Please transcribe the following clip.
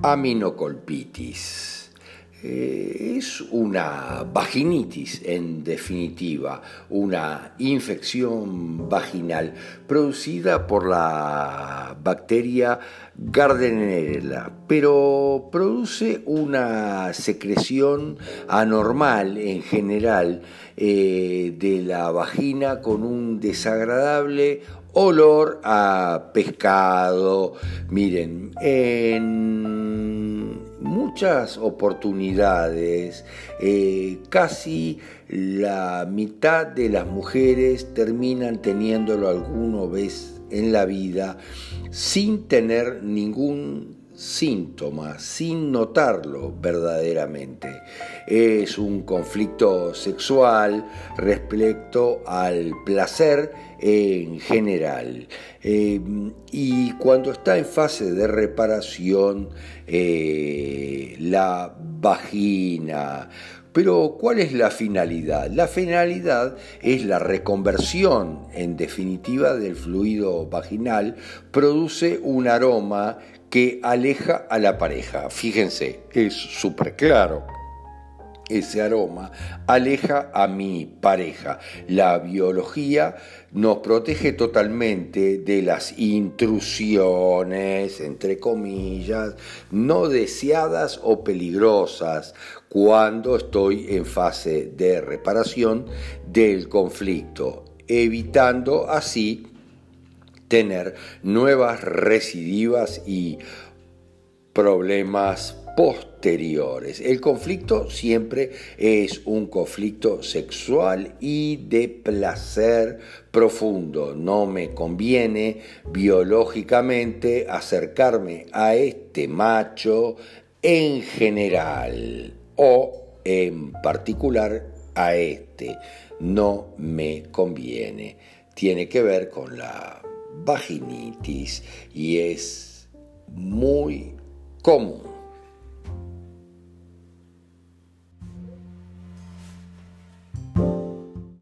Aminocolpitis. Eh, es una vaginitis, en definitiva, una infección vaginal producida por la bacteria Gardnerella, pero produce una secreción anormal en general eh, de la vagina con un desagradable olor a pescado. Miren, en muchas oportunidades, eh, casi la mitad de las mujeres terminan teniéndolo alguna vez en la vida sin tener ningún síntoma, sin notarlo verdaderamente. Es un conflicto sexual respecto al placer en general. Eh, y cuando está en fase de reparación, eh, la vagina, pero ¿cuál es la finalidad? La finalidad es la reconversión, en definitiva, del fluido vaginal, produce un aroma que aleja a la pareja. Fíjense, es súper claro. Ese aroma aleja a mi pareja. La biología nos protege totalmente de las intrusiones, entre comillas, no deseadas o peligrosas cuando estoy en fase de reparación del conflicto, evitando así tener nuevas recidivas y problemas posteriores. El conflicto siempre es un conflicto sexual y de placer profundo. No me conviene biológicamente acercarme a este macho en general o en particular a este. No me conviene. Tiene que ver con la vaginitis y es muy común.